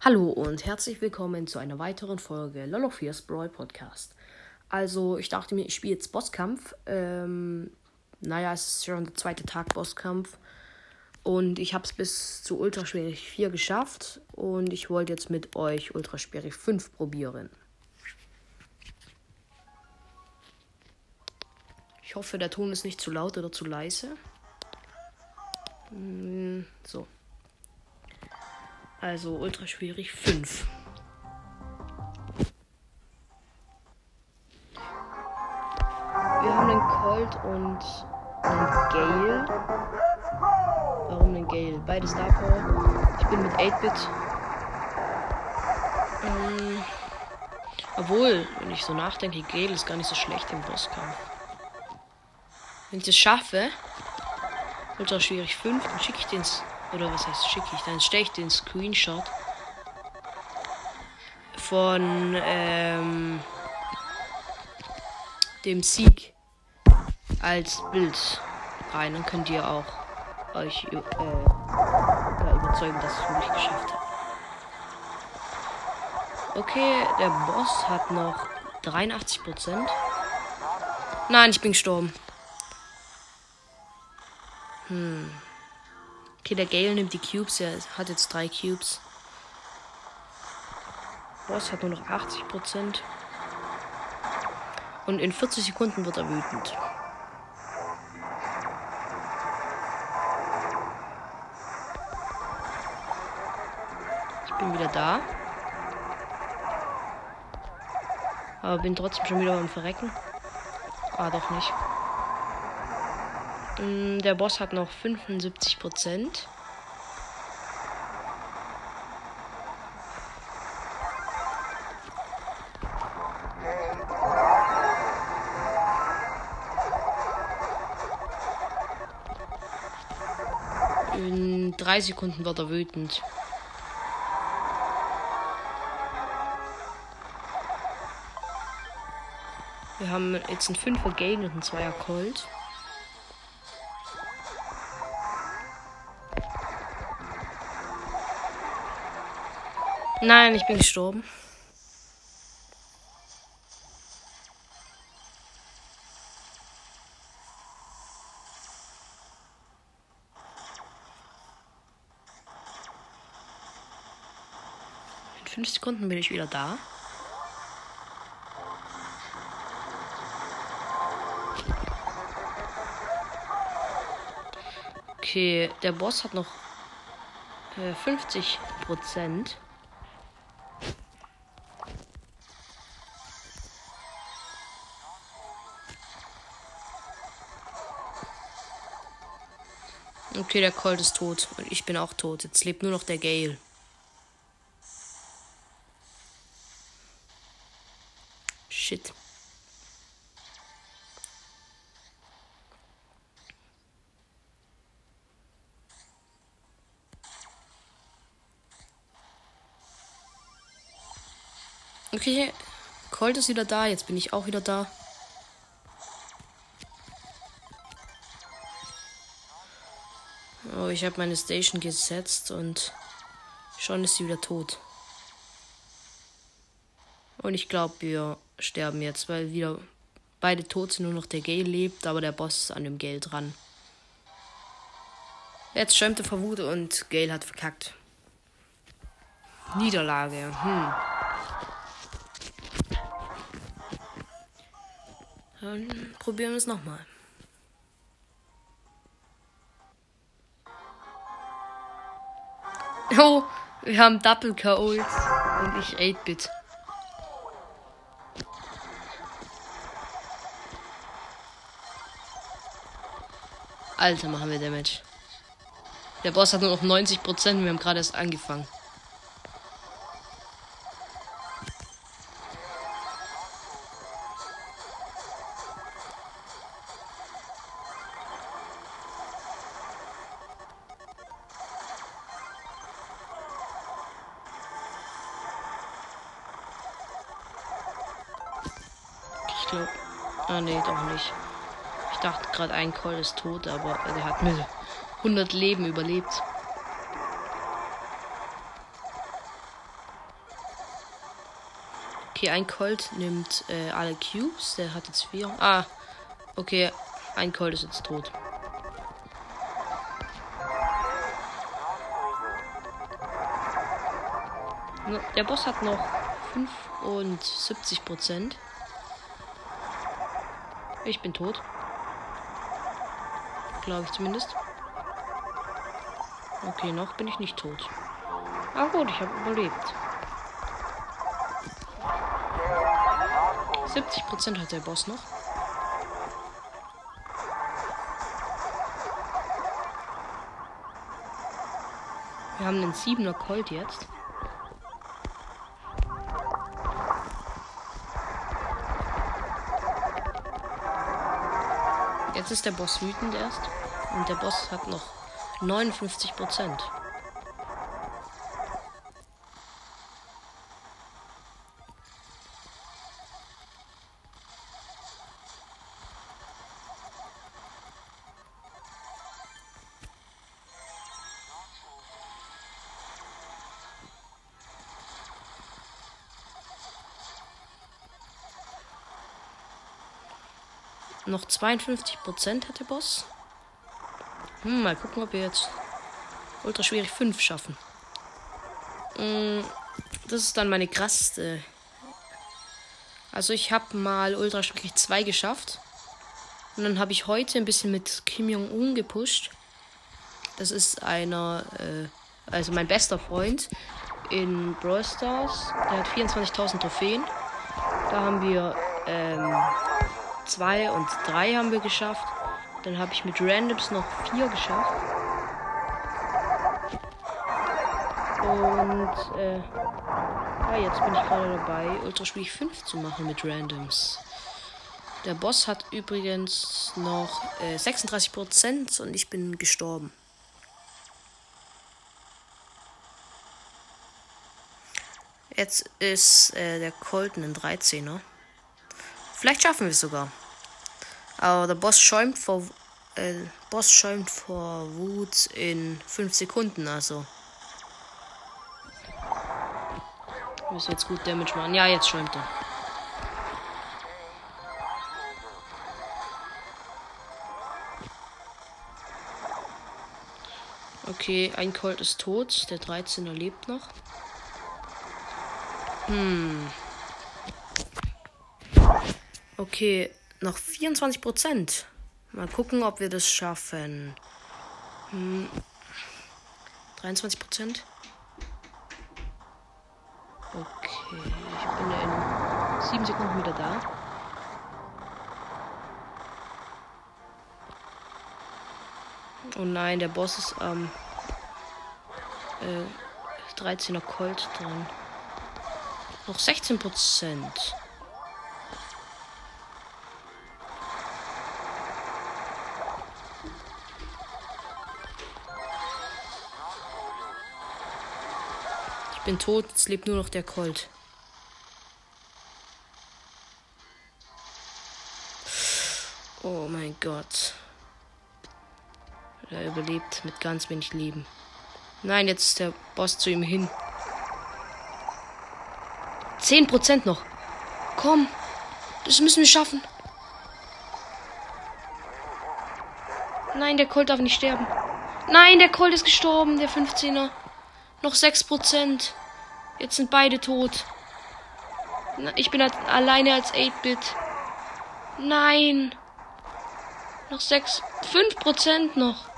Hallo und herzlich willkommen zu einer weiteren Folge Lolophias Brawl Podcast. Also, ich dachte mir, ich spiele jetzt Bosskampf. Ähm, naja, es ist schon der zweite Tag Bosskampf. Und ich habe es bis zu Ultraschwierig 4 geschafft. Und ich wollte jetzt mit euch Ultraschwierig 5 probieren. Ich hoffe, der Ton ist nicht zu laut oder zu leise. Hm, so. Also ultra schwierig 5. Wir haben einen Colt und einen Gale. Warum einen Gale? Beide Star Power. Ich bin mit 8-Bit. Ähm, obwohl, wenn ich so nachdenke, Gale ist gar nicht so schlecht im Bosskampf. Wenn ich das schaffe, ultra schwierig 5, dann schicke ich den oder was heißt schicke ich? Dann stelle ich den Screenshot von ähm, dem Sieg als Bild rein. Dann könnt ihr auch euch äh, überzeugen, dass ich es wirklich geschafft habe. Okay, der Boss hat noch 83% Nein, ich bin gestorben. Hm. Okay, der Gale nimmt die Cubes. Er hat jetzt drei Cubes. Boss hat nur noch 80 Prozent. Und in 40 Sekunden wird er wütend. Ich bin wieder da. Aber bin trotzdem schon wieder beim Verrecken. Ah, doch nicht. Mm, der Boss hat noch 75 Prozent. In drei Sekunden wird er wütend. Wir haben jetzt ein 5er Gale und ein 2er Colt. Nein, ich bin gestorben. In fünf Sekunden bin ich wieder da. Okay, der Boss hat noch äh, 50 Prozent. Okay, der Colt ist tot. Und ich bin auch tot. Jetzt lebt nur noch der Gale. Shit. Okay, Colt ist wieder da. Jetzt bin ich auch wieder da. Oh, ich habe meine Station gesetzt und schon ist sie wieder tot. Und ich glaube, wir sterben jetzt, weil wieder beide tot sind, nur noch der Gale lebt, aber der Boss ist an dem Gale dran. Jetzt schäumte vor Wut und Gale hat verkackt. Niederlage. Hm. Dann probieren wir es nochmal. Oh, wir haben Double KOs und ich 8-Bit. Alter, machen wir Damage. Der Boss hat nur noch 90%, wir haben gerade erst angefangen. Ich glaube. Ah, nee, doch nicht. Ich dachte gerade, ein Call ist tot, aber der hat mir 100 Leben überlebt. Okay, ein Colt nimmt äh, alle Cubes. Der hat jetzt vier. Ah, okay. Ein Colt ist jetzt tot. Der Boss hat noch 75 Prozent. Ich bin tot. Glaube ich zumindest. Okay, noch bin ich nicht tot. Ah gut, ich habe überlebt. 70% hat der Boss noch. Wir haben einen 7er Colt jetzt. Jetzt ist der Boss wütend erst. Und der Boss hat noch 59 Prozent. Noch 52% hat der Boss. Hm, mal gucken, ob wir jetzt ultra schwierig 5 schaffen. Hm, das ist dann meine krasseste. Also ich habe mal ultra schwierig 2 geschafft. Und dann habe ich heute ein bisschen mit Kim Jong-un gepusht. Das ist einer, äh, also mein bester Freund in Brawl Stars. Der hat 24.000 Trophäen. Da haben wir ähm, 2 und 3 haben wir geschafft. Dann habe ich mit Randoms noch 4 geschafft. Und äh, ja, jetzt bin ich gerade dabei, Ultraspiel 5 zu machen mit Randoms. Der Boss hat übrigens noch äh, 36% und ich bin gestorben. Jetzt ist äh, der Colton ein 13er. Vielleicht schaffen wir es sogar. Aber der Boss schäumt vor äh, Boss schäumt vor Wut in 5 Sekunden, also. Müssen jetzt gut Damage machen. Ja, jetzt schäumt er. Okay, ein Colt ist tot, der 13er lebt noch. Hm. Okay, noch 24 Prozent. Mal gucken, ob wir das schaffen. Hm. 23 Prozent. Okay, ich bin in 7 Sekunden wieder da. Oh nein, der Boss ist am ähm, äh, 13er Colt dran. Noch 16 Prozent. Bin tot, es lebt nur noch der Colt. Oh mein Gott. Er überlebt mit ganz wenig Leben. Nein, jetzt ist der Boss zu ihm hin. 10% noch. Komm. Das müssen wir schaffen. Nein, der Colt darf nicht sterben. Nein, der Colt ist gestorben, der 15er. Noch 6%. Jetzt sind beide tot. Ich bin alleine als 8-Bit. Nein. Noch 6. 5% noch.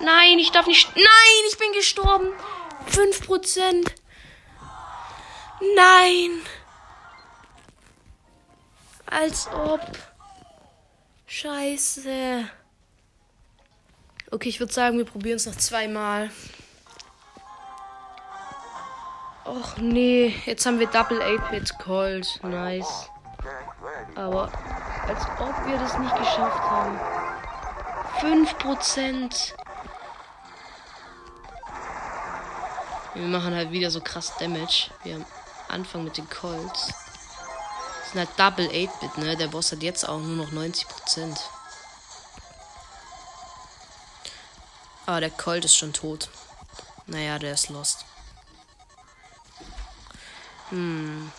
Nein, ich darf nicht. Nein, ich bin gestorben. 5%. Nein. Als ob. Scheiße. Okay, ich würde sagen, wir probieren es noch zweimal. Och nee, jetzt haben wir Double 8-Bit Cold. Nice. Aber als ob wir das nicht geschafft haben. 5%. Wir machen halt wieder so krass Damage. Wir am Anfang mit den Colts. Das sind halt Double 8-Bit, ne? Der Boss hat jetzt auch nur noch 90%. Ah, der Colt ist schon tot. Naja, der ist lost. Hm.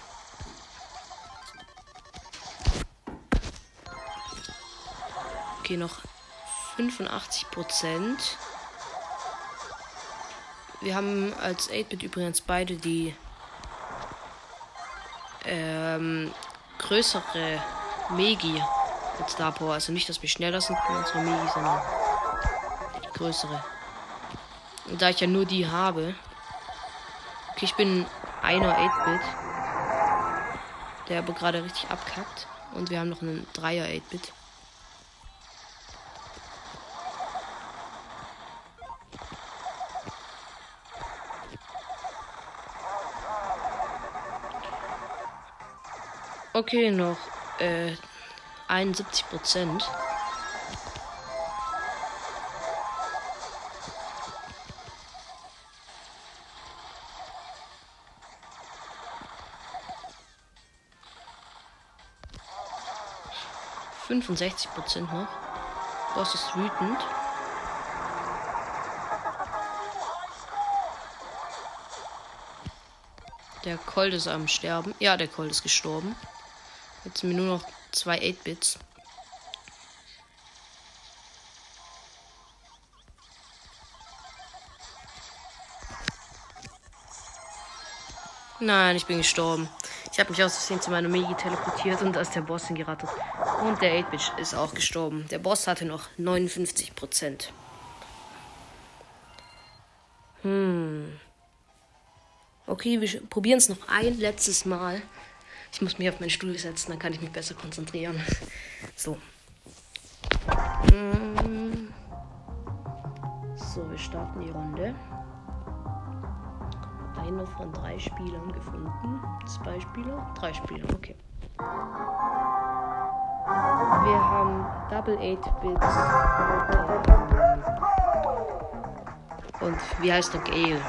Okay, noch 85 Prozent. Wir haben als 8-Bit übrigens beide die ähm, größere Megi mit Star Power. Also nicht, dass wir schneller sind als unsere Megi, sondern die größere. Und da ich ja nur die habe. Okay, ich bin einer 8-Bit. Der aber gerade richtig abkackt. Und wir haben noch einen 3er 8-Bit. Okay, noch äh, 71 Prozent. Fünfundsechzig Prozent noch. Boss ist wütend. Der Colt ist am Sterben. Ja, der Colt ist gestorben. Jetzt sind mir nur noch zwei 8-Bits. Nein, ich bin gestorben. Ich habe mich aus Versehen zu meiner Megi teleportiert und da ist der Boss hingerattet. Und der 8-Bit ist auch gestorben. Der Boss hatte noch 59%. Hm. Okay, wir probieren es noch ein letztes Mal. Ich muss mich auf meinen Stuhl setzen, dann kann ich mich besser konzentrieren. So. Mm. So, wir starten die Runde. Einer von drei Spielern gefunden. Zwei Spieler? Drei Spieler, okay. Wir haben Double 8-Bits. Und wie heißt der Gale?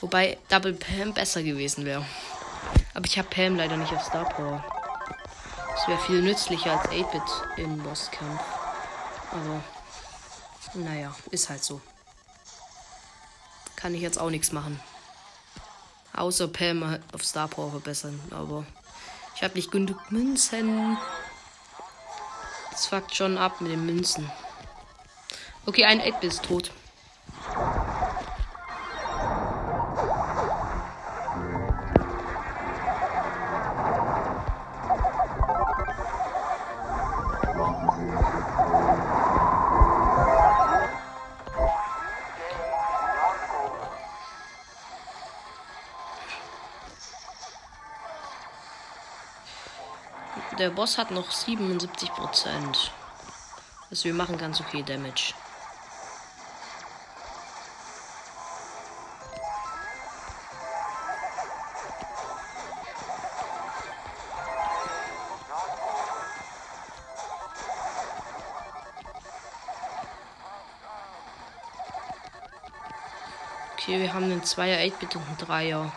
Wobei Double Pam besser gewesen wäre. Aber ich habe Pam leider nicht auf Star Power. Das wäre viel nützlicher als 8-Bit im Bosskampf. Aber naja, ist halt so. Kann ich jetzt auch nichts machen. Außer Pam auf Star Power verbessern. Aber ich habe nicht genug Münzen. Das fuckt schon ab mit den Münzen. Okay, ein 8-Bit ist tot. Der Boss hat noch 77 Prozent. Also wir machen ganz okay Damage. Okay, wir haben einen 2er 8-Bit und einen 3er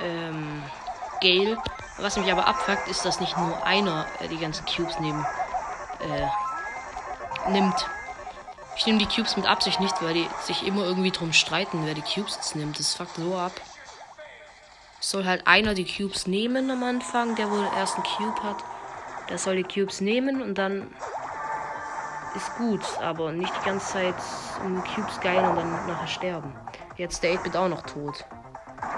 ähm, Gale. Was mich aber abfuckt, ist, dass nicht nur einer äh, die ganzen Cubes nehmen, äh, nimmt. Ich nehme die Cubes mit Absicht nicht, weil die sich immer irgendwie drum streiten, wer die Cubes jetzt nimmt. Das fuckt so ab. Soll halt einer die Cubes nehmen am Anfang, der wohl erst einen Cube hat. Der soll die Cubes nehmen und dann ist gut, aber nicht die ganze Zeit um Cubes geilen und dann nachher sterben. Jetzt der 8-Bit auch noch tot.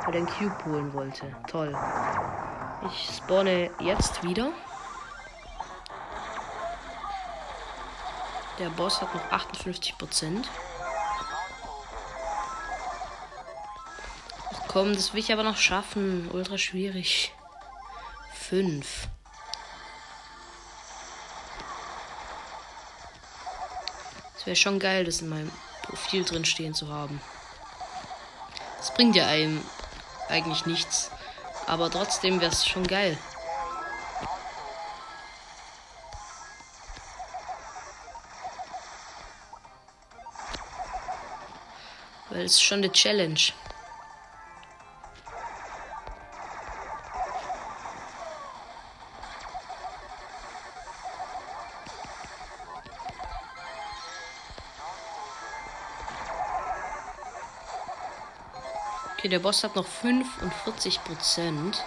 Weil er den Cube holen wollte. Toll. Ich spawne jetzt wieder. Der Boss hat noch 58 Prozent. Komm, das will ich aber noch schaffen. Ultra schwierig. 5. Es wäre schon geil, das in meinem Profil drin stehen zu haben. Das bringt ja einem eigentlich nichts. Aber trotzdem wäre es schon geil. Weil es schon eine Challenge. Okay, der Boss hat noch 45 Prozent.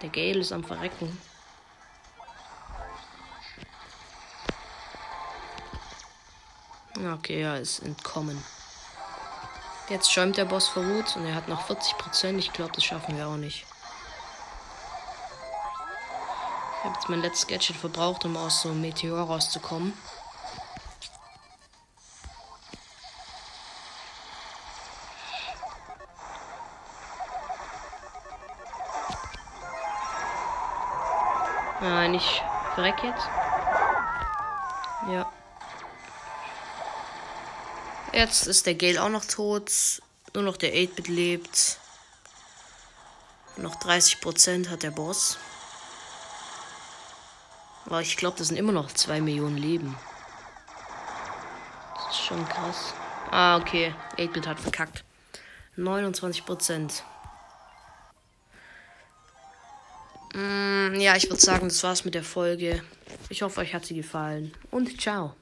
Der Gale ist am Verrecken. Okay, er ist entkommen. Jetzt schäumt der Boss vor Wut und er hat noch 40%. Ich glaube, das schaffen wir auch nicht. Habe jetzt mein letztes Gadget verbraucht, um aus so einem Meteor rauszukommen. Nein, ich verreck jetzt. Ja. Jetzt ist der Gale auch noch tot. Nur noch der 8-Bit lebt. Noch 30% hat der Boss. Aber ich glaube, das sind immer noch 2 Millionen Leben. Das ist schon krass. Ah, okay. 8-Bit hat verkackt. 29%. Mm, ja, ich würde sagen, das war's mit der Folge. Ich hoffe, euch hat sie gefallen. Und ciao.